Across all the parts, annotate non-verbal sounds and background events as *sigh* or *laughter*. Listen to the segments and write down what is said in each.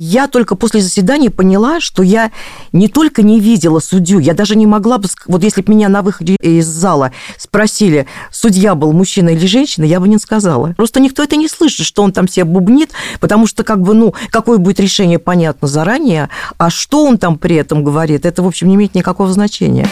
Я только после заседания поняла, что я не только не видела судью, я даже не могла бы... Вот если бы меня на выходе из зала спросили, судья был мужчина или женщина, я бы не сказала. Просто никто это не слышит, что он там себе бубнит, потому что как бы, ну, какое будет решение, понятно заранее, а что он там при этом говорит, это, в общем, не имеет никакого значения.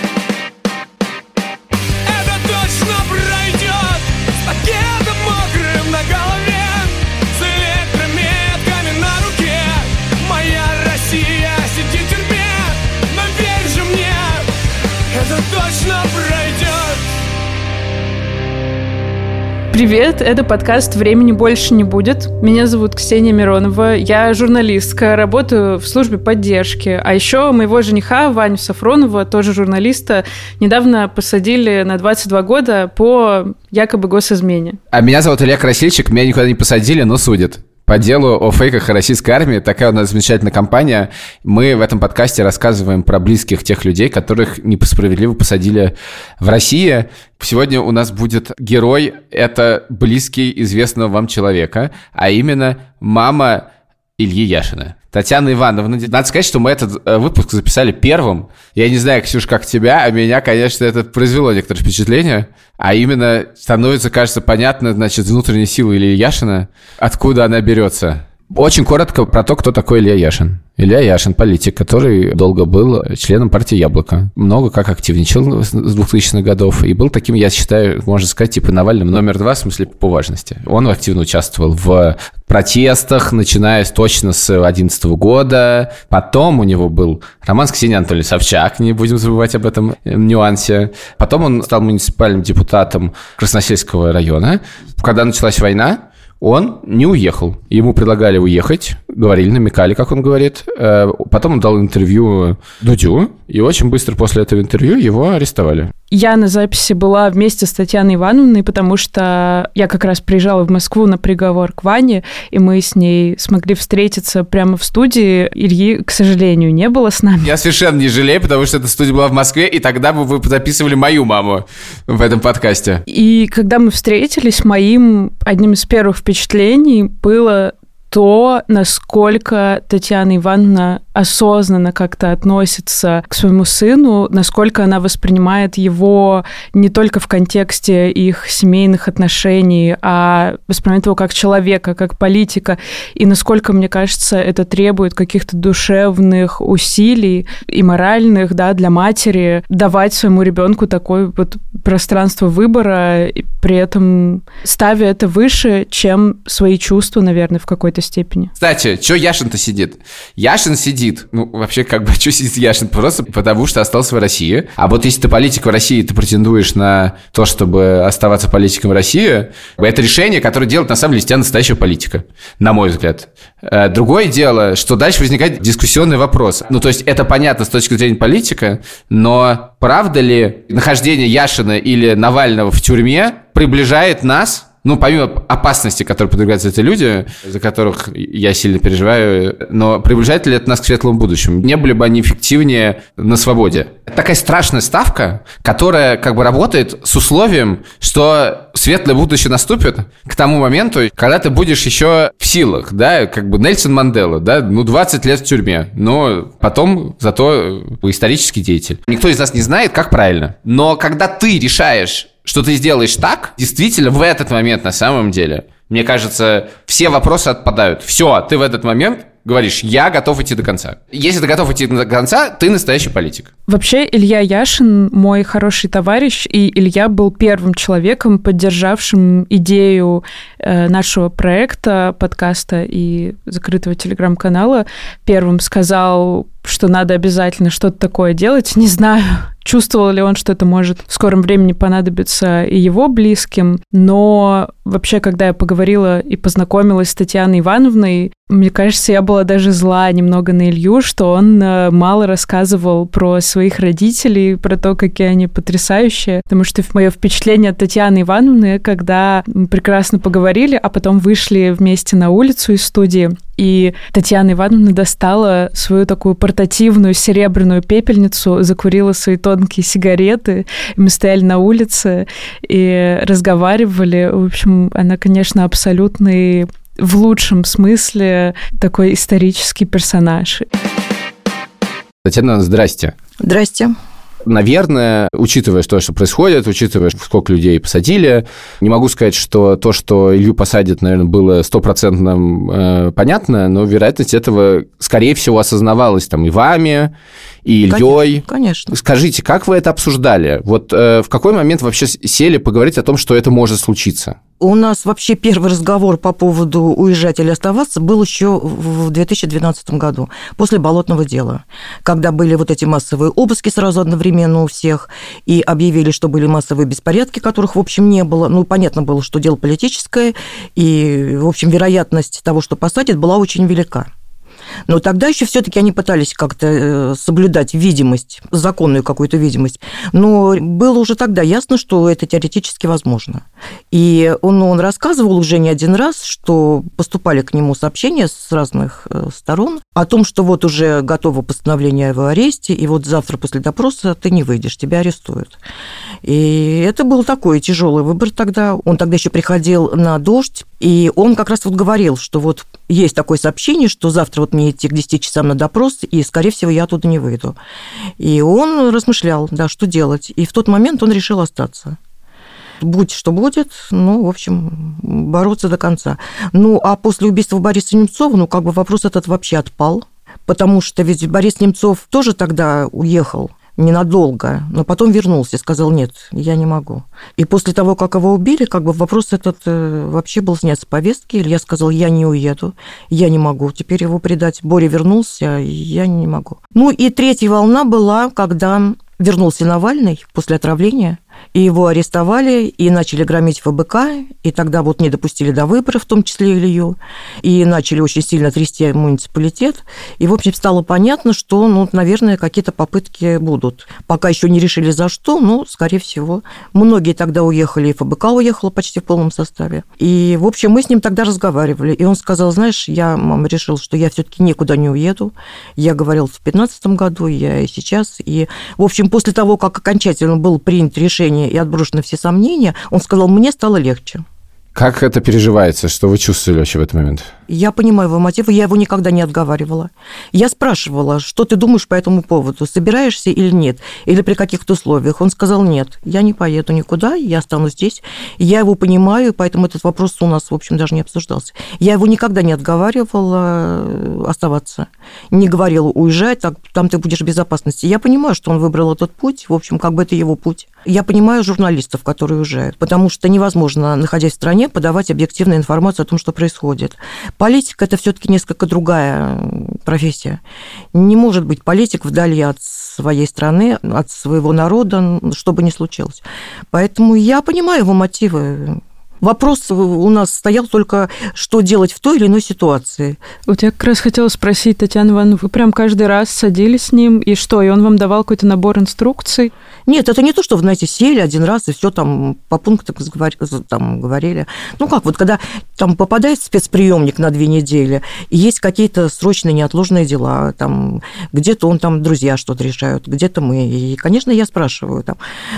Привет, это подкаст «Времени больше не будет». Меня зовут Ксения Миронова, я журналистка, работаю в службе поддержки. А еще моего жениха Ваню Сафронова, тоже журналиста, недавно посадили на 22 года по якобы госизмене. А меня зовут Илья Красильчик, меня никуда не посадили, но судят по делу о фейках российской армии. Такая у нас замечательная компания. Мы в этом подкасте рассказываем про близких тех людей, которых несправедливо посадили в России. Сегодня у нас будет герой, это близкий известного вам человека, а именно мама Ильи Яшина. Татьяна Ивановна. Надо сказать, что мы этот э, выпуск записали первым. Я не знаю, Ксюш, как тебя, а меня, конечно, это произвело некоторое впечатление. А именно становится, кажется, понятно, значит, внутренняя сила Ильи Яшина, откуда она берется. Очень коротко про то, кто такой Илья Яшин. Илья Яшин, политик, который долго был членом партии «Яблоко». Много как активничал с 2000-х годов. И был таким, я считаю, можно сказать, типа Навальным номер два, в смысле по важности. Он активно участвовал в протестах, начиная точно с 2011 года. Потом у него был роман с Ксенией Анатольевной Собчак, не будем забывать об этом нюансе. Потом он стал муниципальным депутатом Красносельского района. Когда началась война, он не уехал. Ему предлагали уехать, говорили, намекали, как он говорит. Э, потом он дал интервью Дудю, и очень быстро после этого интервью его арестовали. Я на записи была вместе с Татьяной Ивановной, потому что я как раз приезжала в Москву на приговор к Ване, и мы с ней смогли встретиться прямо в студии. Ильи, к сожалению, не было с нами. Я совершенно не жалею, потому что эта студия была в Москве, и тогда бы вы записывали мою маму в этом подкасте. И когда мы встретились, моим одним из первых впечатлений было то, насколько Татьяна Ивановна осознанно как-то относится к своему сыну, насколько она воспринимает его не только в контексте их семейных отношений, а воспринимает его как человека, как политика, и насколько, мне кажется, это требует каких-то душевных усилий и моральных, да, для матери давать своему ребенку такое вот пространство выбора, при этом ставя это выше, чем свои чувства, наверное, в какой-то степени. Кстати, что Яшин-то сидит? Яшин сидит, ну, вообще, как бы, что сидит Яшин? Просто потому, что остался в России. А вот если ты политик в России, ты претендуешь на то, чтобы оставаться политиком в России, это решение, которое делает, на самом деле, тебя настоящего политика, на мой взгляд. Э, другое дело, что дальше возникает дискуссионный вопрос. Ну, то есть, это понятно с точки зрения политика, но правда ли нахождение Яшина или Навального в тюрьме приближает нас ну, помимо опасности, которой подвергаются эти люди, за которых я сильно переживаю, но приближает ли это нас к светлому будущему? Не были бы они эффективнее на свободе? Это такая страшная ставка, которая как бы работает с условием, что светлое будущее наступит к тому моменту, когда ты будешь еще в силах, да, как бы Нельсон Мандела, да, ну, 20 лет в тюрьме, но потом зато исторический деятель. Никто из нас не знает, как правильно. Но когда ты решаешь что ты сделаешь так, действительно, в этот момент на самом деле, мне кажется, все вопросы отпадают. Все, ты в этот момент говоришь, я готов идти до конца. Если ты готов идти до конца, ты настоящий политик. Вообще, Илья Яшин мой хороший товарищ, и Илья был первым человеком, поддержавшим идею э, нашего проекта, подкаста и закрытого телеграм-канала. Первым сказал, что надо обязательно что-то такое делать. Не знаю, чувствовал ли он, что это может в скором времени понадобиться и его близким, но вообще, когда я поговорила и познакомилась с Татьяной Ивановной, мне кажется, я была даже зла немного на Илью, что он э, мало рассказывал про своих родителей, про то, какие они потрясающие. Потому что мое впечатление от Татьяны Ивановны, когда мы прекрасно поговорили, а потом вышли вместе на улицу из студии, и Татьяна Ивановна достала свою такую портативную серебряную пепельницу, закурила свои тонкие сигареты, и мы стояли на улице и разговаривали. В общем, она, конечно, абсолютный в лучшем смысле такой исторический персонаж. Татьяна, здрасте. Здрасте. Наверное, учитывая то, что происходит, учитывая, сколько людей посадили, не могу сказать, что то, что Илью посадят, наверное, было стопроцентно э, понятно, но вероятность этого, скорее всего, осознавалась там и вами, и Ильей. Конечно, конечно. Скажите, как вы это обсуждали? Вот э, в какой момент вообще сели поговорить о том, что это может случиться? У нас вообще первый разговор по поводу уезжать или оставаться был еще в 2012 году, после болотного дела, когда были вот эти массовые обыски сразу одновременно у всех, и объявили, что были массовые беспорядки, которых, в общем, не было. Ну, понятно было, что дело политическое, и, в общем, вероятность того, что посадят, была очень велика. Но тогда еще все-таки они пытались как-то э, соблюдать видимость, законную какую-то видимость. Но было уже тогда ясно, что это теоретически возможно. И он, он рассказывал уже не один раз, что поступали к нему сообщения с разных э, сторон о том, что вот уже готово постановление о его аресте, и вот завтра после допроса ты не выйдешь, тебя арестуют. И это был такой тяжелый выбор тогда. Он тогда еще приходил на дождь, и он как раз вот говорил, что вот есть такое сообщение, что завтра вот мне идти к 10 часам на допрос, и, скорее всего, я оттуда не выйду. И он размышлял, да, что делать. И в тот момент он решил остаться будь что будет, ну, в общем, бороться до конца. Ну, а после убийства Бориса Немцова, ну, как бы вопрос этот вообще отпал, потому что ведь Борис Немцов тоже тогда уехал ненадолго, но потом вернулся и сказал, нет, я не могу. И после того, как его убили, как бы вопрос этот э, вообще был снят с повестки. Илья сказал, я не уеду, я не могу теперь его предать. Боря вернулся, я не могу. Ну и третья волна была, когда вернулся Навальный после отравления – и его арестовали, и начали громить ФБК, и тогда вот не допустили до выборов, в том числе Илью, и начали очень сильно трясти муниципалитет. И, в общем, стало понятно, что, ну, наверное, какие-то попытки будут. Пока еще не решили за что, но, скорее всего. Многие тогда уехали, и ФБК уехала почти в полном составе. И, в общем, мы с ним тогда разговаривали, и он сказал, знаешь, я, мама, решил, что я все-таки никуда не уеду. Я говорил в 2015 году, я и сейчас. И, в общем, после того, как окончательно был принят решение решение и отброшены все сомнения, он сказал, мне стало легче. Как это переживается? Что вы чувствовали вообще в этот момент? Я понимаю его мотивы, я его никогда не отговаривала. Я спрашивала, что ты думаешь по этому поводу, собираешься или нет, или при каких-то условиях. Он сказал, нет, я не поеду никуда, я останусь здесь. Я его понимаю, поэтому этот вопрос у нас, в общем, даже не обсуждался. Я его никогда не отговаривала э, оставаться, не говорила уезжать, так, там ты будешь в безопасности. Я понимаю, что он выбрал этот путь, в общем, как бы это его путь. Я понимаю журналистов, которые уезжают, потому что невозможно, находясь в стране, подавать объективную информацию о том, что происходит. Политика – это все-таки несколько другая профессия. Не может быть политик вдали от своей страны, от своего народа, что бы ни случилось. Поэтому я понимаю его мотивы. Вопрос у нас стоял только, что делать в той или иной ситуации. Вот я как раз хотела спросить, Татьяна Ивановна, вы прям каждый раз садились с ним, и что, и он вам давал какой-то набор инструкций? Нет, это не то, что, знаете, сели один раз и все там по пунктам там, говорили. Ну как, вот когда там попадает спецприемник на две недели, и есть какие-то срочные неотложные дела, там где-то он там друзья что-то решают, где-то мы. И, конечно, я спрашиваю там,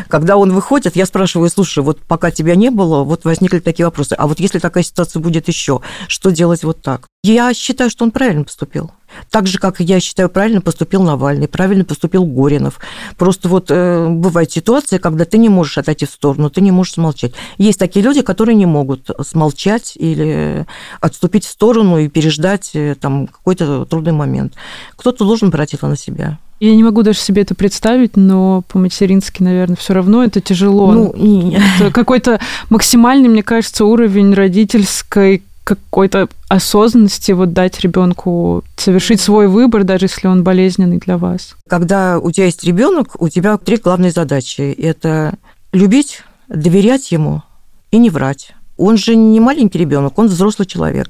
когда он выходит, я спрашиваю, слушай, вот пока тебя не было, вот возникли такие вопросы, а вот если такая ситуация будет еще, что делать вот так? Я считаю, что он правильно поступил. Так же, как я считаю, правильно поступил Навальный, правильно поступил Горинов. Просто вот э, бывает ситуация, когда ты не можешь отойти в сторону, ты не можешь смолчать. Есть такие люди, которые не могут смолчать или отступить в сторону и переждать э, там какой-то трудный момент. Кто-то должен брать это на себя. Я не могу даже себе это представить, но по-матерински, наверное, все равно это тяжело. Ну, и... это какой-то максимальный, мне кажется, уровень родительской какой-то осознанности вот дать ребенку совершить свой выбор, даже если он болезненный для вас? Когда у тебя есть ребенок, у тебя три главные задачи. Это любить, доверять ему и не врать. Он же не маленький ребенок, он взрослый человек.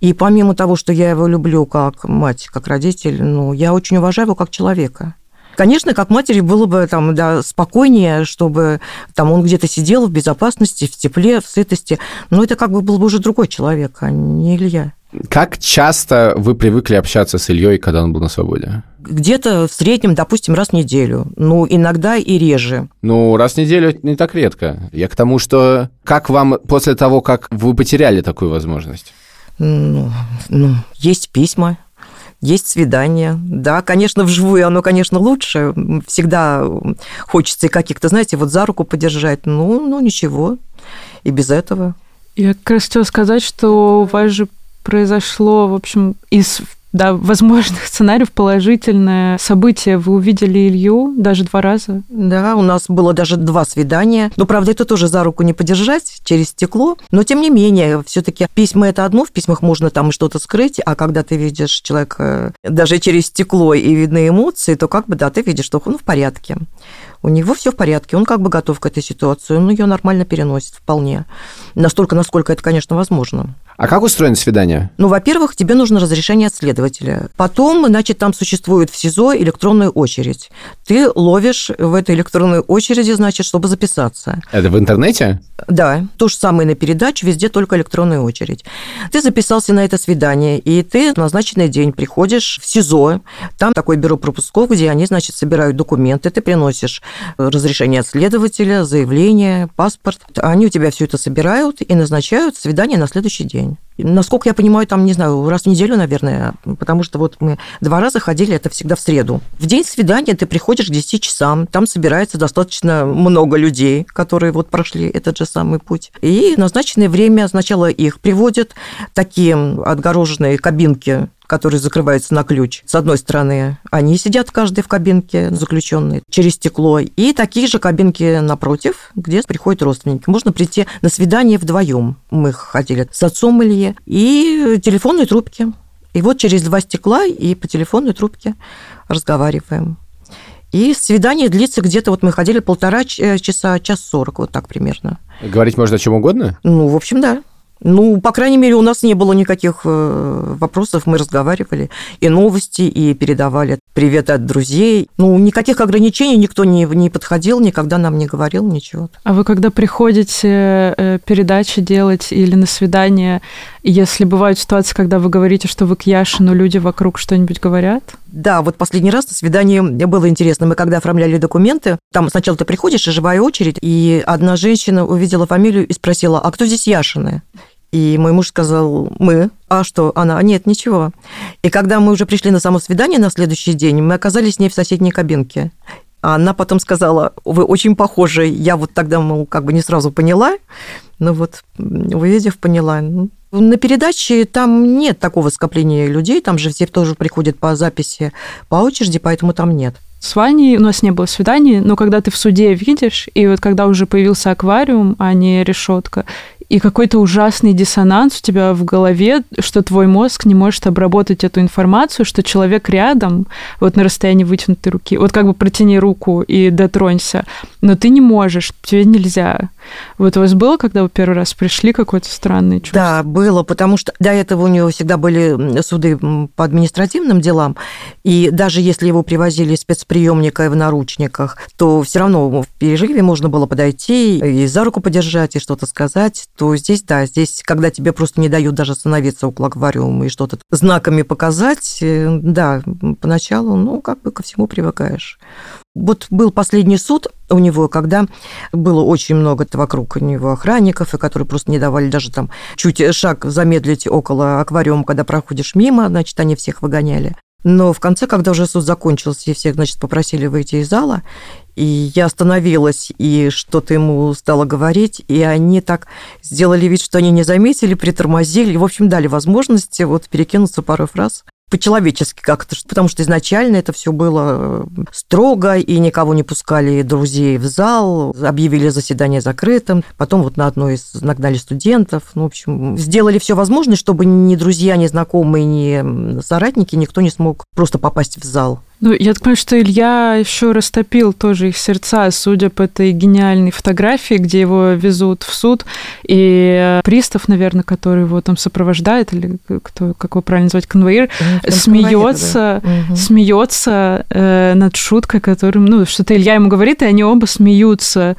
И помимо того, что я его люблю как мать, как родитель, ну, я очень уважаю его как человека. Конечно, как матери было бы там, да, спокойнее, чтобы там он где-то сидел в безопасности, в тепле, в сытости. Но это как бы был бы уже другой человек, а не Илья. Как часто вы привыкли общаться с Ильей, когда он был на свободе? Где-то в среднем, допустим, раз в неделю. Ну, иногда и реже. Ну, раз в неделю не так редко. Я к тому, что как вам после того, как вы потеряли такую возможность? Ну, ну, есть письма, есть свидание. Да, конечно, вживую оно, конечно, лучше. Всегда хочется и каких-то, знаете, вот за руку подержать. Ну, ну ничего. И без этого. Я как раз хотела сказать, что у вас же произошло, в общем, из да, возможных *laughs* сценариев положительное событие. Вы увидели Илью даже два раза? Да, у нас было даже два свидания. Но, правда, это тоже за руку не подержать через стекло. Но, тем не менее, все таки письма – это одно, в письмах можно там что-то скрыть, а когда ты видишь человека даже через стекло и видны эмоции, то как бы, да, ты видишь, что он в порядке. У него все в порядке, он как бы готов к этой ситуации, он ее нормально переносит вполне. Настолько, насколько это, конечно, возможно. А как устроено свидание? Ну, во-первых, тебе нужно разрешение от следователя. Потом, значит, там существует в СИЗО электронная очередь. Ты ловишь в этой электронной очереди, значит, чтобы записаться. Это в интернете? Да, то же самое на передачу, везде только электронная очередь. Ты записался на это свидание, и ты в назначенный день приходишь в СИЗО. Там такое бюро пропусков, где они, значит, собирают документы. Ты приносишь разрешение от следователя, заявление, паспорт. Они у тебя все это собирают и назначают свидание на следующий день. Насколько я понимаю, там, не знаю, раз в неделю, наверное, потому что вот мы два раза ходили, это всегда в среду. В день свидания ты приходишь к 10 часам, там собирается достаточно много людей, которые вот прошли этот же самый путь. И назначенное время сначала их приводят, такие отгороженные кабинки которые закрываются на ключ. С одной стороны, они сидят каждый в кабинке, заключенные, через стекло. И такие же кабинки напротив, где приходят родственники. Можно прийти на свидание вдвоем. Мы ходили с отцом Илье. И телефонные трубки. И вот через два стекла и по телефонной трубке разговариваем. И свидание длится где-то, вот мы ходили полтора часа, час сорок, вот так примерно. Говорить можно о чем угодно? Ну, в общем, да. Ну, по крайней мере, у нас не было никаких э, вопросов, мы разговаривали и новости, и передавали привет от друзей. Ну, никаких ограничений никто не, не подходил, никогда нам не говорил ничего. А вы когда приходите э, передачи делать или на свидание, если бывают ситуации, когда вы говорите, что вы к Яшину, люди вокруг что-нибудь говорят? Да, вот последний раз на свидании было интересно. Мы когда оформляли документы, там сначала ты приходишь, и живая очередь, и одна женщина увидела фамилию и спросила, а кто здесь Яшины? И мой муж сказал, мы. А что? Она, нет, ничего. И когда мы уже пришли на само свидание на следующий день, мы оказались с ней в соседней кабинке. А она потом сказала, вы очень похожи. Я вот тогда, мол, как бы не сразу поняла, но вот увидев, поняла. Ну, на передаче там нет такого скопления людей, там же все тоже приходят по записи по очереди, поэтому там нет. С Ваней у нас не было свиданий, но когда ты в суде видишь, и вот когда уже появился аквариум, а не решетка, и какой-то ужасный диссонанс у тебя в голове, что твой мозг не может обработать эту информацию, что человек рядом, вот на расстоянии вытянутой руки, вот как бы протяни руку и дотронься, но ты не можешь, тебе нельзя. Вот у вас было, когда вы первый раз пришли, какое-то странное чувство? Да, было, потому что до этого у него всегда были суды по административным делам, и даже если его привозили спецприемника в наручниках, то все равно в переживе можно было подойти и за руку подержать, и что-то сказать, то здесь, да, здесь, когда тебе просто не дают даже остановиться около аквариума и что-то знаками показать, э, да, поначалу, ну, как бы ко всему привыкаешь. Вот был последний суд у него, когда было очень много вокруг у него охранников, и которые просто не давали даже там чуть шаг замедлить около аквариума, когда проходишь мимо, значит, они всех выгоняли. Но в конце, когда уже суд закончился, и всех, значит, попросили выйти из зала, и я остановилась и что-то ему стала говорить, и они так сделали вид, что они не заметили, притормозили, и, в общем, дали возможность вот перекинуться пару фраз по-человечески как-то, потому что изначально это все было э, строго, и никого не пускали друзей в зал, объявили заседание закрытым, потом вот на одной из нагнали студентов, ну, в общем, сделали все возможное, чтобы ни друзья, ни знакомые, ни соратники, никто не смог просто попасть в зал. Ну, я так понимаю, что Илья еще растопил тоже их сердца, судя по этой гениальной фотографии, где его везут в суд, и пристав, наверное, который его там сопровождает, или кто, как его правильно называть, конвоир, смеется, да. смеется э, над шуткой, которым, ну, что-то Илья ему говорит, и они оба смеются.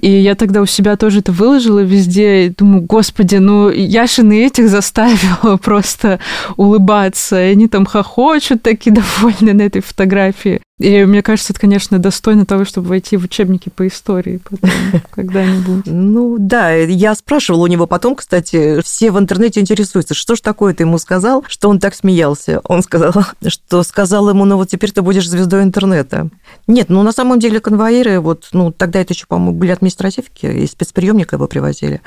И я тогда у себя тоже это выложила везде. И думаю, господи, ну Яшин и этих заставила *laughs* просто улыбаться. И они там хохочут такие довольны на этой фотографии. И мне кажется, это, конечно, достойно того, чтобы войти в учебники по истории потом, *laughs* когда-нибудь. Ну да, я спрашивала у него потом, кстати, все в интернете интересуются, что ж такое ты ему сказал, что он так смеялся. Он сказал, *laughs* что сказал ему, ну вот теперь ты будешь звездой интернета. Нет, ну на самом деле конвоиры, вот, ну тогда это еще, по-моему, были административки, и спецприемника его привозили.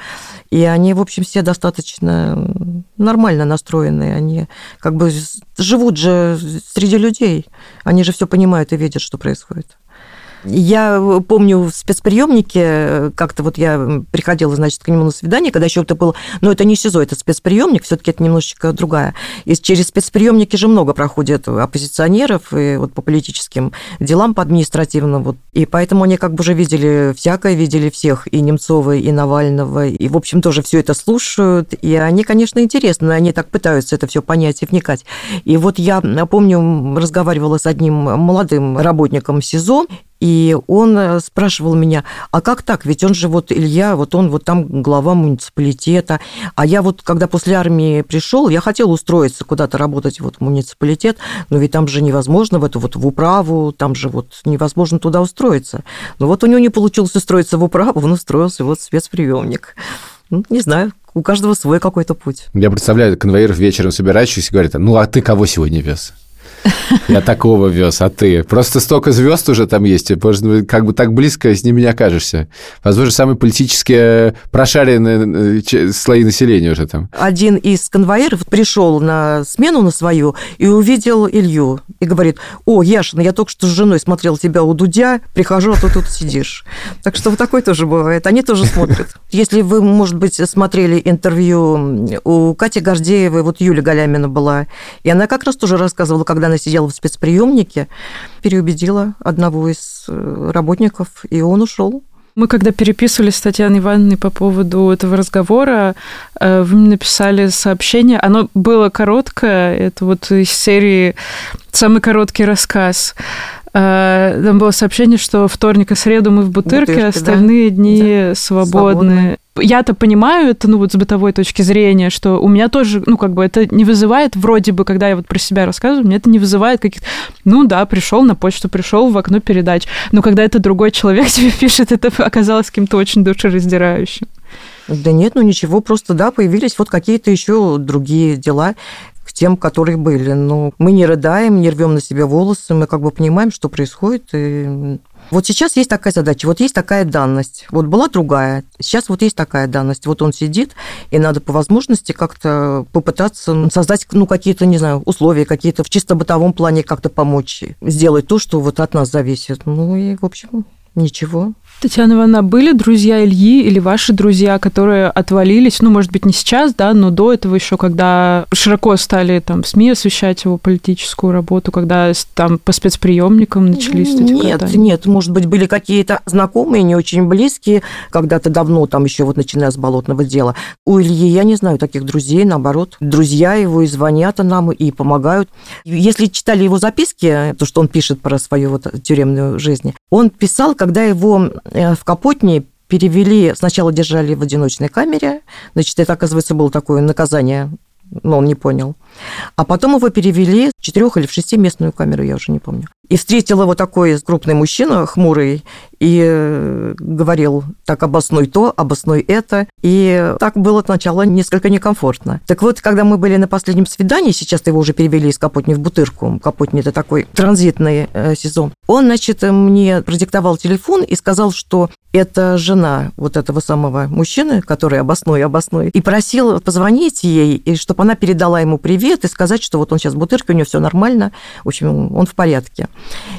И они, в общем, все достаточно нормально настроенные. Они как бы живут же среди людей. Они же все понимают и видят, что происходит. Я помню в спецприемнике, как-то вот я приходила, значит, к нему на свидание, когда еще это было, но это не СИЗО, это спецприемник, все-таки это немножечко другая. И через спецприемники же много проходит оппозиционеров и вот по политическим делам, по административным, вот. И поэтому они как бы уже видели всякое, видели всех, и Немцова, и Навального, и, в общем, тоже все это слушают, и они, конечно, интересны, они так пытаются это все понять и вникать. И вот я помню, разговаривала с одним молодым работником СИЗО, и он э, спрашивал меня, а как так? Ведь он же вот Илья, вот он вот там глава муниципалитета. А я вот, когда после армии пришел, я хотел устроиться куда-то работать вот в муниципалитет, но ведь там же невозможно в эту вот в управу, там же вот невозможно туда устроиться. Но вот у него не получилось устроиться в управу, он устроился вот в спецприемник. Ну, не знаю, у каждого свой какой-то путь. Я представляю, конвоиров вечером собирающихся говорят, ну, а ты кого сегодня вез? *laughs* Я такого вез, а ты? Просто столько звезд уже там есть, как бы так близко с ними не окажешься. Возможно, самые политически прошаренные э, слои населения уже там. Один из конвоиров пришел на смену на свою и увидел Илью и говорит, о, Яшина, я только что с женой смотрел тебя у Дудя, прихожу, а ты тут сидишь. Так что вот такое тоже бывает. Они тоже смотрят. Если вы, может быть, смотрели интервью у Кати Гордеевой, вот Юля Галямина была, и она как раз тоже рассказывала, когда она сидела в спецприемнике, переубедила одного из э, работников, и он ушел. Мы когда переписывались с Татьяной Ивановной по поводу этого разговора, э, вы мне написали сообщение. Оно было короткое. Это вот из серии «Самый короткий рассказ». Э, там было сообщение, что вторник и среду мы в Бутырке, Бутырке остальные да. дни да. свободны. Я-то понимаю это, ну, вот с бытовой точки зрения, что у меня тоже, ну, как бы это не вызывает, вроде бы, когда я вот про себя рассказываю, мне это не вызывает каких-то, ну, да, пришел на почту, пришел в окно передач. Но когда это другой человек *laughs* тебе пишет, это оказалось каким-то очень душераздирающим. Да нет, ну ничего, просто да, появились вот какие-то еще другие дела к тем, которые были. Но мы не рыдаем, не рвем на себя волосы, мы как бы понимаем, что происходит. И... Вот сейчас есть такая задача, вот есть такая данность, вот была другая, сейчас вот есть такая данность, вот он сидит, и надо по возможности как-то попытаться создать, ну, какие-то, не знаю, условия, какие-то в чисто бытовом плане как-то помочь, сделать то, что вот от нас зависит. Ну и, в общем, ничего. Татьяна Ивановна, были друзья Ильи или ваши друзья, которые отвалились, ну, может быть, не сейчас, да, но до этого еще, когда широко стали там СМИ освещать его политическую работу, когда там по спецприемникам начались эти Нет, катания? нет, может быть, были какие-то знакомые, не очень близкие, когда-то давно, там еще вот начиная с болотного дела. У Ильи, я не знаю таких друзей, наоборот, друзья его и звонят нам, и помогают. Если читали его записки, то, что он пишет про свою вот тюремную жизнь, он писал, когда его в Капотне перевели, сначала держали в одиночной камере, значит, это, оказывается, было такое наказание, но он не понял. А потом его перевели в четырех или в шестиместную камеру, я уже не помню. И встретил его такой крупный мужчина, хмурый, и э, говорил так обоснуй то, обоснуй это. И так было сначала несколько некомфортно. Так вот, когда мы были на последнем свидании, сейчас его уже перевели из Капотни в Бутырку, Капотни – это такой транзитный э, сезон, он, значит, мне продиктовал телефон и сказал, что это жена вот этого самого мужчины, который обоснуй, обоснуй, и просил позвонить ей, и чтобы она передала ему привет и сказать, что вот он сейчас в Бутырке, у него все нормально, в общем, он в порядке.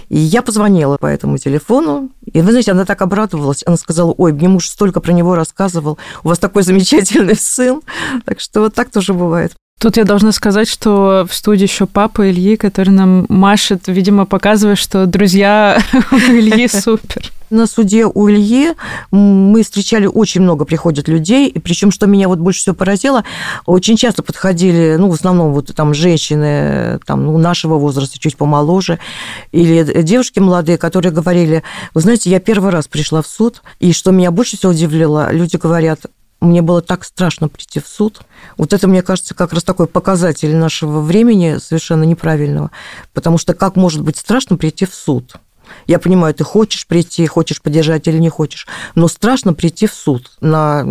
И я позвонила по этому телефону, и вы знаете, она так обрадовалась, она сказала, ой, мне муж столько про него рассказывал, у вас такой замечательный сын, так что вот так тоже бывает. Тут я должна сказать, что в студии еще папа Ильи, который нам машет, видимо, показывая, что друзья *laughs* Ильи супер. На суде у Ильи мы встречали очень много приходят людей, и причем, что меня вот больше всего поразило, очень часто подходили, ну, в основном вот там женщины там, ну, нашего возраста, чуть помоложе, или девушки молодые, которые говорили, вы знаете, я первый раз пришла в суд, и что меня больше всего удивило, люди говорят, мне было так страшно прийти в суд. Вот это, мне кажется, как раз такой показатель нашего времени совершенно неправильного. Потому что как может быть страшно прийти в суд? Я понимаю, ты хочешь прийти, хочешь поддержать или не хочешь, но страшно прийти в суд на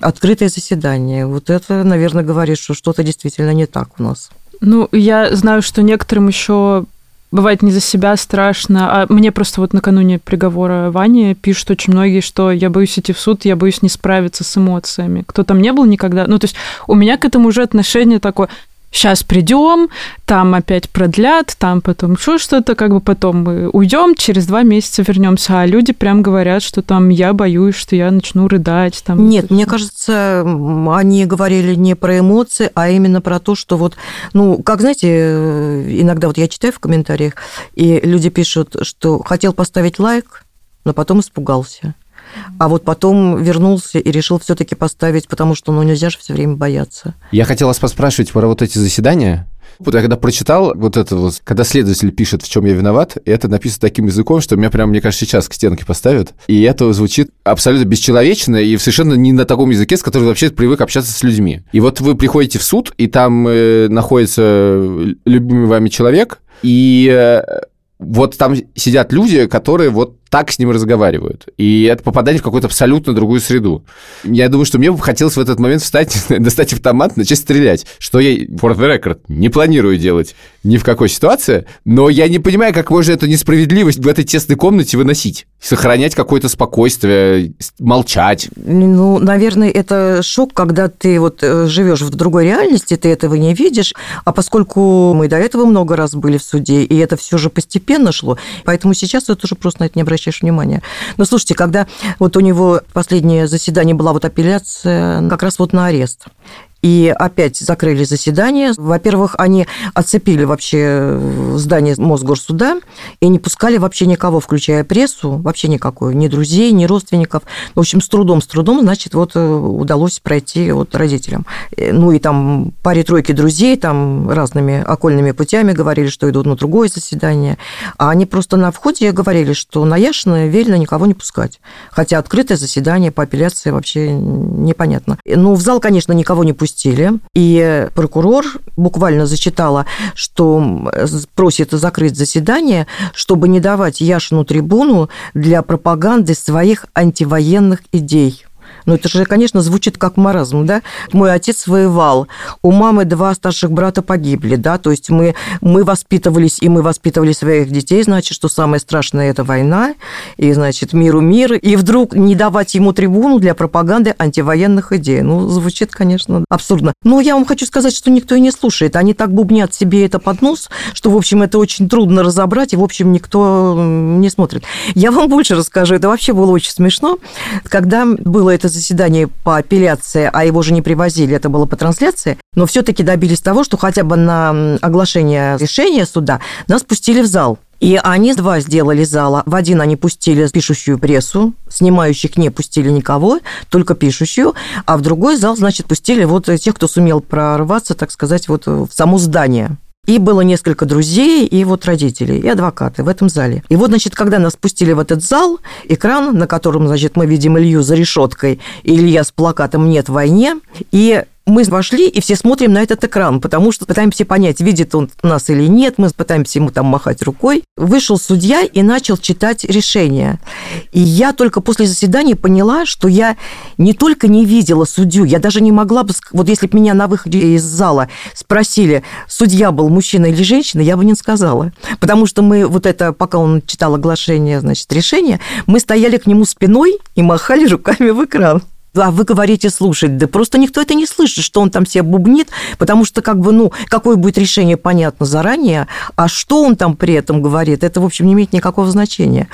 открытое заседание. Вот это, наверное, говорит, что что-то действительно не так у нас. Ну, я знаю, что некоторым еще бывает не за себя страшно. А мне просто вот накануне приговора Вани пишут очень многие, что я боюсь идти в суд, я боюсь не справиться с эмоциями. Кто там не был никогда? Ну, то есть у меня к этому уже отношение такое, сейчас придем, там опять продлят, там потом еще что-то, как бы потом мы уйдем, через два месяца вернемся. А люди прям говорят, что там я боюсь, что я начну рыдать. Там, Нет, мне кажется, они говорили не про эмоции, а именно про то, что вот, ну, как знаете, иногда вот я читаю в комментариях, и люди пишут, что хотел поставить лайк, но потом испугался. А вот потом вернулся и решил все-таки поставить, потому что ну нельзя же все время бояться. Я хотел вас поспрашивать про вот эти заседания. Вот я когда прочитал вот это вот, когда следователь пишет, в чем я виноват, это написано таким языком, что меня прям, мне кажется, сейчас к стенке поставят. И это звучит абсолютно бесчеловечно и совершенно не на таком языке, с которым вообще привык общаться с людьми. И вот вы приходите в суд, и там э, находится любимый вами человек, и э, вот там сидят люди, которые вот так с ним разговаривают. И это попадание в какую-то абсолютно другую среду. Я думаю, что мне бы хотелось в этот момент встать, *laughs* достать автомат, начать стрелять. Что я, for the record, не планирую делать ни в какой ситуации, но я не понимаю, как можно эту несправедливость в этой тесной комнате выносить. Сохранять какое-то спокойствие, молчать. Ну, наверное, это шок, когда ты вот э, живешь в другой реальности, ты этого не видишь. А поскольку мы до этого много раз были в суде, и это все же постепенно шло, поэтому сейчас ты тоже просто на это не обращаешь обращаешь внимание. Но слушайте, когда вот у него последнее заседание была вот апелляция как раз вот на арест, и опять закрыли заседание. Во-первых, они оцепили вообще здание Мосгорсуда и не пускали вообще никого, включая прессу, вообще никакую, ни друзей, ни родственников. В общем, с трудом, с трудом, значит, вот э, удалось пройти вот родителям. Э, ну и там паре-тройки друзей там разными окольными путями говорили, что идут на другое заседание. А они просто на входе говорили, что на Яшина велено никого не пускать. Хотя открытое заседание по апелляции вообще непонятно. Ну, в зал, конечно, никого не пустили отпустили. И прокурор буквально зачитала, что просит закрыть заседание, чтобы не давать Яшину трибуну для пропаганды своих антивоенных идей. Ну, это же, конечно, звучит как маразм, да? Мой отец воевал, у мамы два старших брата погибли, да? То есть мы, мы воспитывались, и мы воспитывали своих детей, значит, что самое страшное – это война, и, значит, миру мир, и вдруг не давать ему трибуну для пропаганды антивоенных идей. Ну, звучит, конечно, абсурдно. Но я вам хочу сказать, что никто и не слушает. Они так бубнят себе это под нос, что, в общем, это очень трудно разобрать, и, в общем, никто не смотрит. Я вам больше расскажу. Это вообще было очень смешно. Когда было это заседание по апелляции, а его же не привозили, это было по трансляции, но все-таки добились того, что хотя бы на оглашение решения суда нас пустили в зал. И они два сделали зала. В один они пустили пишущую прессу, снимающих не пустили никого, только пишущую, а в другой зал, значит, пустили вот тех, кто сумел прорваться, так сказать, вот в само здание. И было несколько друзей, и вот родителей, и адвокаты в этом зале. И вот, значит, когда нас пустили в этот зал, экран, на котором, значит, мы видим Илью за решеткой, и Илья с плакатом «Нет войне», и мы вошли и все смотрим на этот экран, потому что пытаемся понять, видит он нас или нет, мы пытаемся ему там махать рукой. Вышел судья и начал читать решение. И я только после заседания поняла, что я не только не видела судью, я даже не могла бы... Вот если бы меня на выходе из зала спросили, судья был мужчина или женщина, я бы не сказала. Потому что мы вот это, пока он читал оглашение, значит, решение, мы стояли к нему спиной и махали руками в экран а вы говорите слушать. Да просто никто это не слышит, что он там себе бубнит, потому что как бы, ну, какое будет решение, понятно заранее, а что он там при этом говорит, это, в общем, не имеет никакого значения.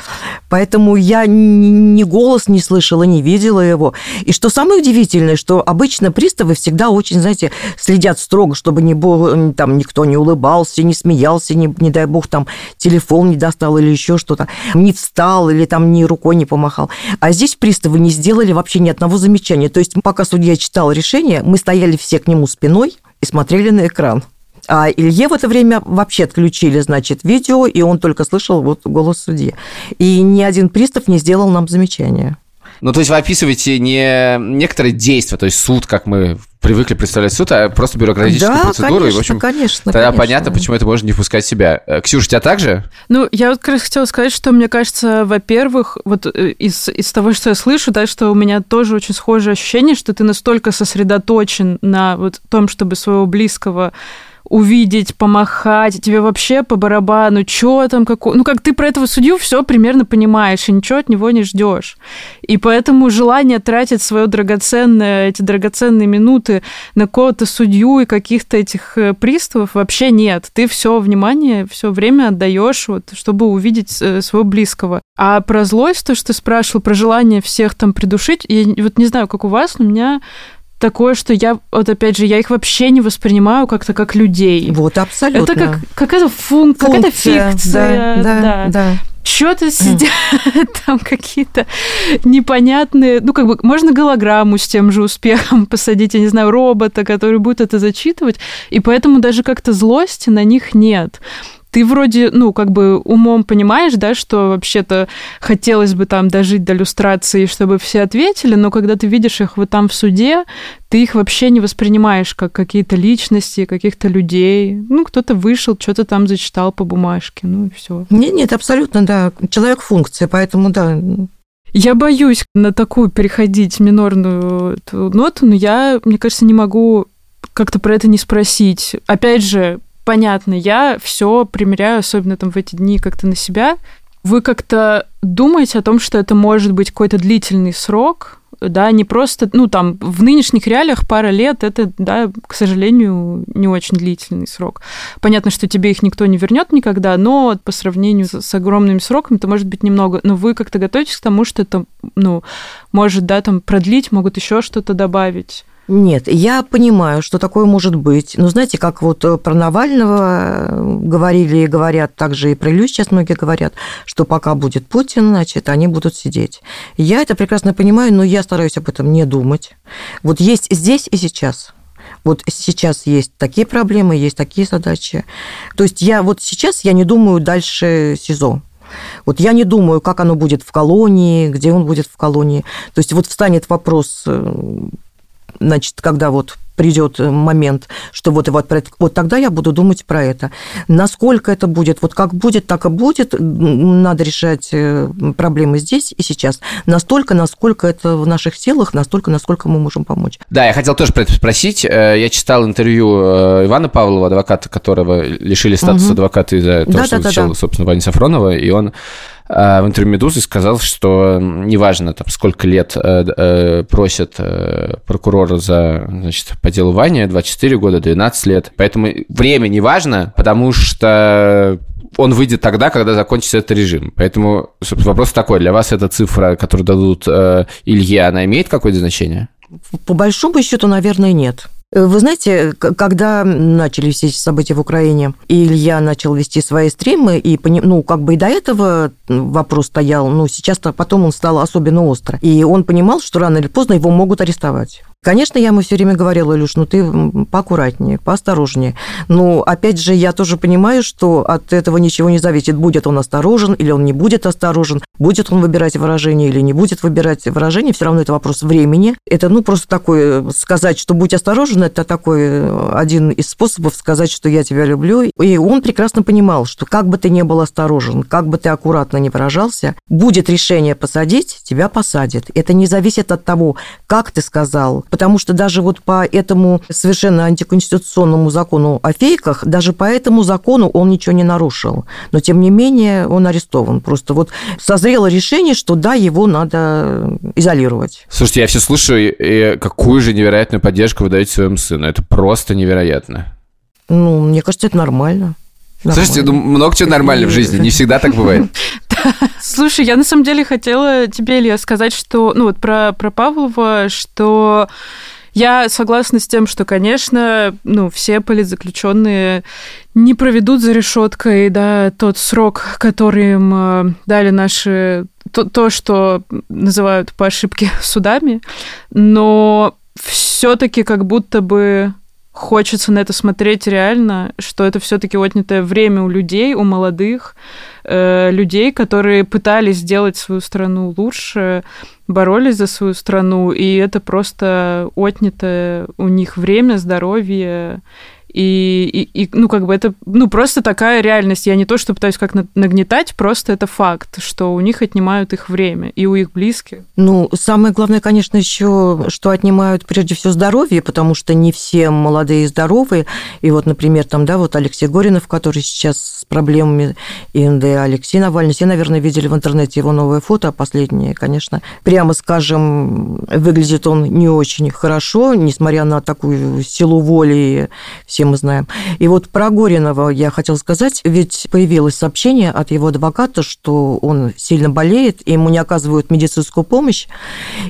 Поэтому я ни голос не слышала, не видела его. И что самое удивительное, что обычно приставы всегда очень, знаете, следят строго, чтобы не было, там никто не улыбался, не смеялся, не, не дай бог, там телефон не достал или еще что-то, не встал или там ни рукой не помахал. А здесь приставы не сделали вообще ни одного замечания замечание. То есть пока судья читал решение, мы стояли все к нему спиной и смотрели на экран. А Илье в это время вообще отключили, значит, видео, и он только слышал вот голос судьи. И ни один пристав не сделал нам замечания. Ну, то есть вы описываете не некоторые действия, то есть суд, как мы привыкли представлять суд, а просто бюрократическую да, процедуру. Конечно, и, в общем, конечно, тогда конечно. понятно, почему это можно не впускать себя. Э, Ксюша, тебя так же? Ну, я вот как раз хотела сказать, что мне кажется, во-первых, вот э, из, из того, что я слышу, да, что у меня тоже очень схожее ощущение, что ты настолько сосредоточен на вот том, чтобы своего близкого увидеть, помахать, тебе вообще по барабану, что там, какой... Ну, как ты про этого судью все примерно понимаешь, и ничего от него не ждешь. И поэтому желание тратить свое драгоценное, эти драгоценные минуты на кого-то судью и каких-то этих э, приставов вообще нет. Ты все внимание, все время отдаешь, вот, чтобы увидеть э, своего близкого. А про злость, то, что ты спрашивал, про желание всех там придушить, я вот не знаю, как у вас, но у меня такое, что я, вот опять же, я их вообще не воспринимаю как-то как людей. Вот, абсолютно. Это как какая-то функ, какая-то фикция. Да, да, да. да. Что-то сидят *laughs* там какие-то непонятные... Ну, как бы, можно голограмму с тем же успехом *laughs* посадить, я не знаю, робота, который будет это зачитывать, и поэтому даже как-то злости на них нет ты вроде, ну, как бы умом понимаешь, да, что вообще-то хотелось бы там дожить до люстрации, чтобы все ответили, но когда ты видишь их вот там в суде, ты их вообще не воспринимаешь как какие-то личности, каких-то людей. Ну, кто-то вышел, что-то там зачитал по бумажке, ну и все. Нет, нет, абсолютно, да. Человек функция, поэтому да. Я боюсь на такую переходить минорную ноту, но я, мне кажется, не могу как-то про это не спросить. Опять же, понятно, я все примеряю, особенно там в эти дни как-то на себя. Вы как-то думаете о том, что это может быть какой-то длительный срок, да, не просто, ну, там, в нынешних реалиях пара лет, это, да, к сожалению, не очень длительный срок. Понятно, что тебе их никто не вернет никогда, но по сравнению с, с огромными сроками это может быть немного. Но вы как-то готовитесь к тому, что это, ну, может, да, там, продлить, могут еще что-то добавить. Нет, я понимаю, что такое может быть. Но знаете, как вот э, про Навального э, говорили и говорят, также и про Илью сейчас многие говорят, что пока будет Путин, значит, они будут сидеть. Я это прекрасно понимаю, но я стараюсь об этом не думать. Вот есть здесь и сейчас. Вот сейчас есть такие проблемы, есть такие задачи. То есть я вот сейчас я не думаю дальше СИЗО. Вот я не думаю, как оно будет в колонии, где он будет в колонии. То есть вот встанет вопрос э, значит, когда вот придет момент, что вот, вот, вот тогда я буду думать про это. Насколько это будет, вот как будет, так и будет. Надо решать э, проблемы здесь и сейчас. Настолько, насколько это в наших силах, настолько, насколько мы можем помочь. Да, я хотел тоже про это спросить. Э, я читал интервью э, Ивана Павлова, адвоката, которого лишили статуса угу. адвоката из-за того, да, что да, защищал, да, да. собственно, Вани Сафронова, и он в интервью «Медузы» сказал, что неважно, там, сколько лет э, э, просят э, прокурора за, значит, по делу Вани, 24 года, 12 лет. Поэтому время не важно, потому что он выйдет тогда, когда закончится этот режим. Поэтому вопрос такой, для вас эта цифра, которую дадут Илье, она имеет какое-то значение? По большому счету, наверное, нет. Вы знаете, когда начались все эти события в Украине, и Илья начал вести свои стримы, и, ну, как бы и до этого вопрос стоял, но сейчас-то потом он стал особенно остро. И он понимал, что рано или поздно его могут арестовать. Конечно, я ему все время говорила, Илюш, ну ты поаккуратнее, поосторожнее. Но, опять же, я тоже понимаю, что от этого ничего не зависит. Будет он осторожен или он не будет осторожен, будет он выбирать выражение или не будет выбирать выражение, все равно это вопрос времени. Это, ну, просто такое, сказать, что будь осторожен, это такой э, один из способов сказать, что я тебя люблю. И он прекрасно понимал, что как бы ты ни был осторожен, как бы ты аккуратно не выражался, будет решение посадить, тебя посадят. Это не зависит от того, как ты сказал, потому что даже вот по этому совершенно антиконституционному закону о фейках, даже по этому закону он ничего не нарушил. Но, тем не менее, он арестован. Просто вот созрело решение, что да, его надо изолировать. Слушайте, я все слушаю, и какую же невероятную поддержку вы даете своему сыну. Это просто невероятно. Ну, мне кажется, это нормально. Нормально. Слушайте, ну, много чего нормально в жизни, не всегда так бывает. *laughs* Слушай, я на самом деле хотела тебе, Илья, сказать, что, ну вот про, про Павлова, что я согласна с тем, что, конечно, ну, все политзаключенные не проведут за решеткой да, тот срок, который им э, дали наши то, то, что называют по ошибке *laughs* судами, но все-таки как будто бы хочется на это смотреть реально, что это все-таки отнятое время у людей, у молодых, э, людей, которые пытались сделать свою страну лучше, боролись за свою страну, и это просто отнято у них время, здоровье и, и, и, ну, как бы это, ну, просто такая реальность. Я не то, что пытаюсь как нагнетать, просто это факт, что у них отнимают их время, и у их близких. Ну, самое главное, конечно, еще, что отнимают прежде всего здоровье, потому что не все молодые и здоровые. И вот, например, там, да, вот Алексей Горинов, который сейчас с проблемами ИНД, Алексей Навальный, все, наверное, видели в интернете его новое фото, последнее, конечно. Прямо скажем, выглядит он не очень хорошо, несмотря на такую силу воли, все все мы знаем. И вот про Горинова я хотела сказать, ведь появилось сообщение от его адвоката, что он сильно болеет, ему не оказывают медицинскую помощь.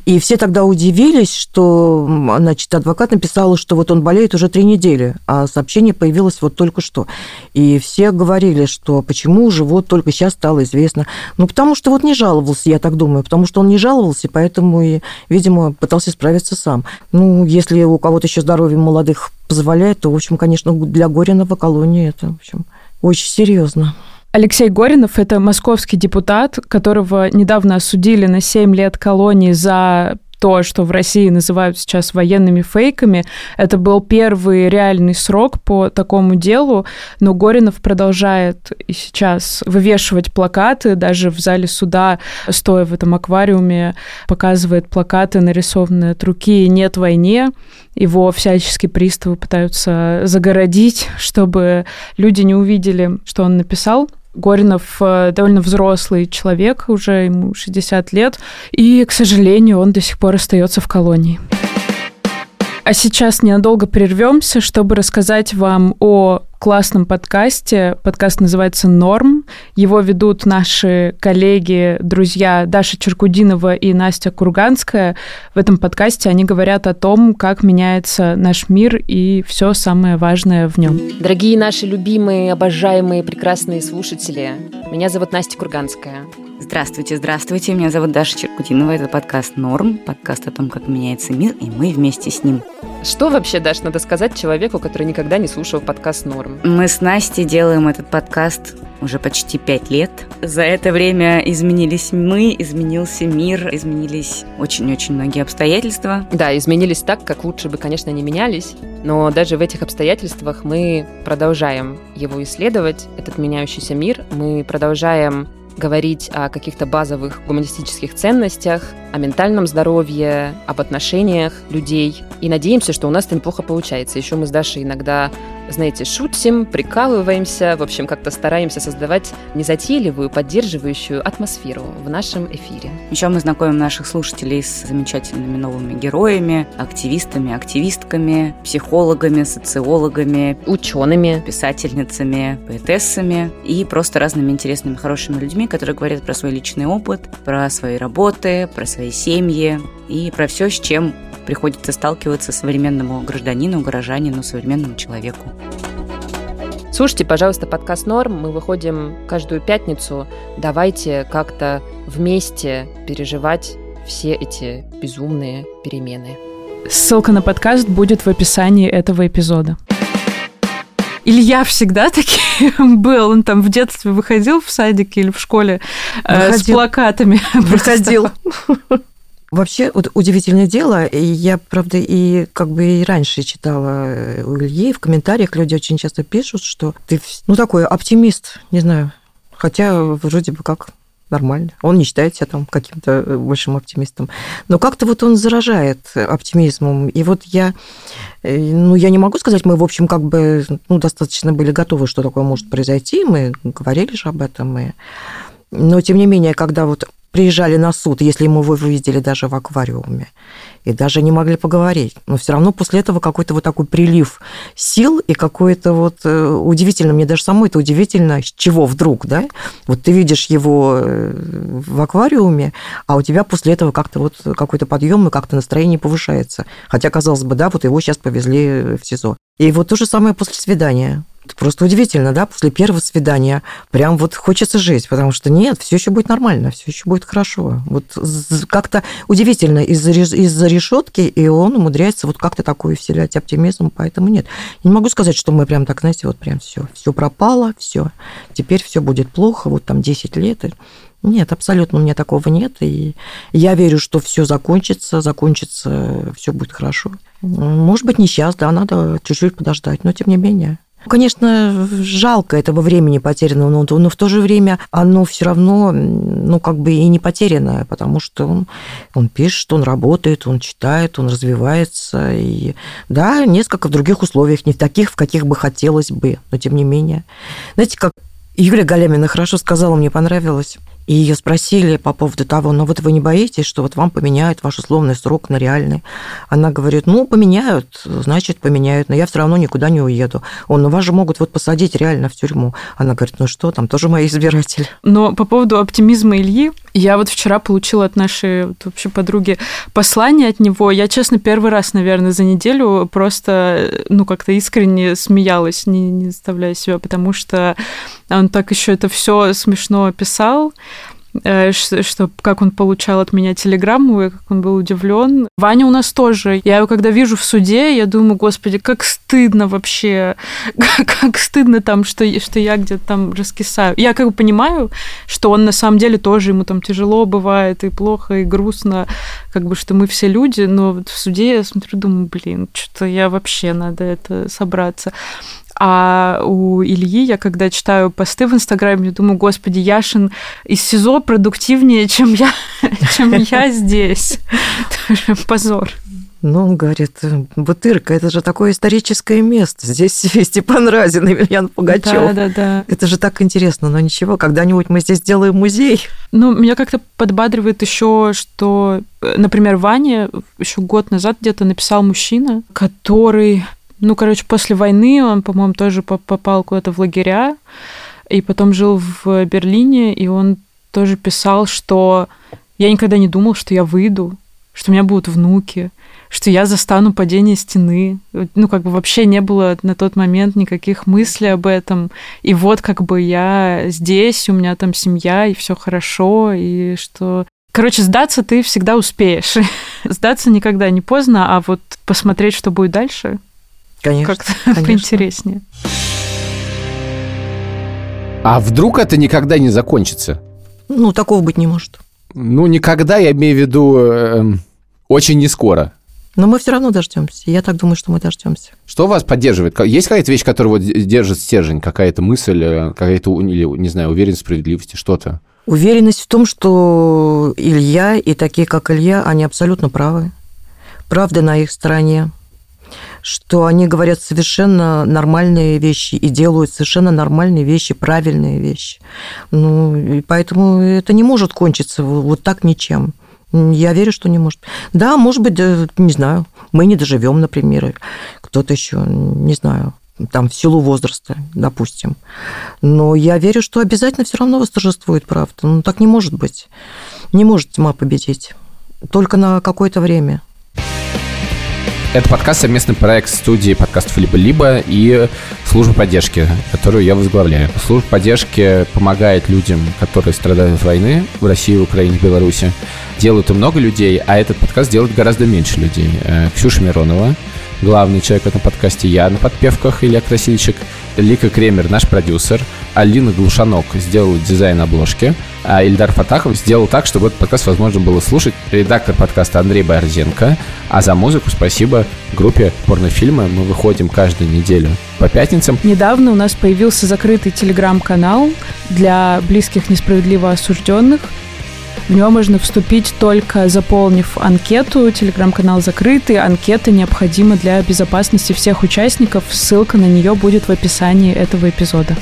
И все тогда удивились, что, значит, адвокат написал, что вот он болеет уже три недели, а сообщение появилось вот только что. И все говорили, что почему же вот только сейчас стало известно. Ну, потому что вот не жаловался, я так думаю, потому что он не жаловался, поэтому и, видимо, пытался справиться сам. Ну, если у кого-то еще здоровье молодых позволяет, то, в общем, конечно, для Горинова колонии это, в общем, очень серьезно. Алексей Горинов – это московский депутат, которого недавно осудили на 7 лет колонии за то, что в России называют сейчас военными фейками. Это был первый реальный срок по такому делу, но Горинов продолжает и сейчас вывешивать плакаты, даже в зале суда, стоя в этом аквариуме, показывает плакаты, нарисованные от руки «Нет войне». Его всячески приставы пытаются загородить, чтобы люди не увидели, что он написал. Горинов э, довольно взрослый человек, уже ему 60 лет, и, к сожалению, он до сих пор остается в колонии. А сейчас ненадолго прервемся, чтобы рассказать вам о классном подкасте. Подкаст называется «Норм». Его ведут наши коллеги, друзья Даша Черкудинова и Настя Курганская. В этом подкасте они говорят о том, как меняется наш мир и все самое важное в нем. Дорогие наши любимые, обожаемые, прекрасные слушатели, меня зовут Настя Курганская. Здравствуйте, здравствуйте. Меня зовут Даша Черкутинова. Это подкаст «Норм», подкаст о том, как меняется мир, и мы вместе с ним. Что вообще, Даш, надо сказать человеку, который никогда не слушал подкаст «Норм»? Мы с Настей делаем этот подкаст уже почти пять лет. За это время изменились мы, изменился мир, изменились очень-очень многие обстоятельства. Да, изменились так, как лучше бы, конечно, не менялись, но даже в этих обстоятельствах мы продолжаем его исследовать, этот меняющийся мир, мы продолжаем говорить о каких-то базовых гуманистических ценностях, о ментальном здоровье, об отношениях людей. И надеемся, что у нас это неплохо получается. Еще мы с Дашей иногда знаете, шутим, прикалываемся, в общем, как-то стараемся создавать незатейливую, поддерживающую атмосферу в нашем эфире. Еще мы знакомим наших слушателей с замечательными новыми героями, активистами, активистками, психологами, социологами, учеными, писательницами, поэтессами и просто разными интересными, хорошими людьми, которые говорят про свой личный опыт, про свои работы, про свои семьи и про все, с чем приходится сталкиваться современному гражданину, горожанину, современному человеку. Слушайте, пожалуйста, подкаст «Норм». Мы выходим каждую пятницу. Давайте как-то вместе переживать все эти безумные перемены. Ссылка на подкаст будет в описании этого эпизода. Илья всегда таким *laughs* был. Он там в детстве выходил в садике или в школе э, с плакатами. Выходил. Вообще, вот удивительное дело, я, правда, и как бы и раньше читала э, у Ильи, в комментариях люди очень часто пишут, что ты, ну, такой оптимист, не знаю, хотя вроде бы как нормально. Он не считает себя там каким-то э, большим оптимистом. Но как-то вот он заражает оптимизмом. И вот я, э, ну, я не могу сказать, мы, в общем, как бы, ну, достаточно были готовы, что такое может произойти. Мы говорили же об этом. И... Но, тем не менее, когда вот приезжали на суд, если мы его видели даже в аквариуме, и даже не могли поговорить. Но все равно после этого какой-то вот такой прилив сил и какое-то вот э, удивительно, мне даже самой это удивительно, с чего вдруг, да? Вот ты видишь его э, в аквариуме, а у тебя после этого как-то вот какой-то подъем и как-то настроение повышается. Хотя, казалось бы, да, вот его сейчас повезли в СИЗО. И вот то же самое после свидания. Это просто удивительно, да, после первого свидания прям вот хочется жить, потому что нет, все еще будет нормально, все еще будет хорошо. Вот как-то удивительно из-за из решетки, и он умудряется вот как-то такой вселять оптимизм, поэтому нет. Не могу сказать, что мы прям так, знаете, вот прям все, все пропало, все, теперь все будет плохо, вот там 10 лет, нет, абсолютно у меня такого нет. И я верю, что все закончится, закончится, все будет хорошо. Может быть, не сейчас, да, надо чуть-чуть подождать, но тем не менее. Конечно, жалко этого времени потерянного, но, но в то же время оно все равно, ну, как бы и не потерянное, потому что он, он пишет, он работает, он читает, он развивается. И, да, несколько в других условиях, не в таких, в каких бы хотелось бы, но тем не менее. Знаете, как Юлия Галямина хорошо сказала, мне понравилось. И ее спросили по поводу того, ну вот вы не боитесь, что вот вам поменяют ваш условный срок на реальный? Она говорит, ну, поменяют, значит, поменяют, но я все равно никуда не уеду. Он, ну вас же могут вот посадить реально в тюрьму. Она говорит, ну что, там тоже мои избиратели. Но по поводу оптимизма Ильи, я вот вчера получила от нашей вот, вообще подруги послание от него. Я, честно, первый раз, наверное, за неделю просто, ну, как-то искренне смеялась, не, не заставляя себя, потому что он так еще это все смешно описал. Э, что как он получал от меня телеграмму, и как он был удивлен. Ваня у нас тоже. Я его когда вижу в суде, я думаю, господи, как стыдно вообще, *laughs* как стыдно там, что, что я где-то там раскисаю. Я как бы понимаю, что он на самом деле тоже, ему там тяжело бывает, и плохо, и грустно, как бы, что мы все люди, но вот в суде я смотрю, думаю, блин, что-то я вообще надо это собраться. А у Ильи я, когда читаю посты в Инстаграме, думаю, господи, Яшин из СИЗО продуктивнее, чем я, *laughs* чем я здесь. *laughs* Позор. Ну, он говорит, Бутырка, это же такое историческое место. Здесь *laughs* Степан Разин и Ильян Пугачев. Да, да, да. Это же так интересно, но ничего, когда-нибудь мы здесь сделаем музей. Ну, меня как-то подбадривает еще, что, например, Ваня еще год назад где-то написал мужчина, который ну, короче, после войны он, по-моему, тоже попал куда-то в лагеря, и потом жил в Берлине, и он тоже писал, что я никогда не думал, что я выйду, что у меня будут внуки, что я застану падение стены. Ну, как бы вообще не было на тот момент никаких мыслей об этом. И вот как бы я здесь, у меня там семья, и все хорошо, и что... Короче, сдаться ты всегда успеешь. *laughs* сдаться никогда не поздно, а вот посмотреть, что будет дальше, Конечно. Как-то *laughs* поинтереснее. А вдруг это никогда не закончится? Ну, такого быть не может. Ну, никогда, я имею в виду, э, очень не скоро. Но мы все равно дождемся. Я так думаю, что мы дождемся. Что вас поддерживает? Есть какая-то вещь, которая вот держит стержень, какая-то мысль, э, какая-то, или, не знаю, уверенность в справедливости, что-то? Уверенность в том, что Илья и такие, как Илья, они абсолютно правы. Правда на их стороне что они говорят совершенно нормальные вещи и делают совершенно нормальные вещи, правильные вещи. Ну, и поэтому это не может кончиться вот так ничем. Я верю, что не может. Да, может быть, не знаю, мы не доживем, например, кто-то еще, не знаю, там в силу возраста, допустим. Но я верю, что обязательно все равно восторжествует правда. Ну, так не может быть. Не может тьма победить. Только на какое-то время. Это подкаст совместный проект студии подкастов «Либо-либо» и службы поддержки, которую я возглавляю. Служба поддержки помогает людям, которые страдают от войны в России, Украине, Беларуси. Делают и много людей, а этот подкаст делает гораздо меньше людей. Э, Ксюша Миронова, главный человек в этом подкасте, я на подпевках, Илья Красильчик, Лика Кремер, наш продюсер, Алина Глушанок сделала дизайн обложки, а Ильдар Фатахов сделал так, чтобы этот подкаст возможно было слушать. Редактор подкаста Андрей Борзенко. А за музыку спасибо группе порнофильмы. Мы выходим каждую неделю по пятницам. Недавно у нас появился закрытый телеграм-канал для близких несправедливо осужденных. В него можно вступить только заполнив анкету. Телеграм-канал закрытый. Анкета необходима для безопасности всех участников. Ссылка на нее будет в описании этого эпизода.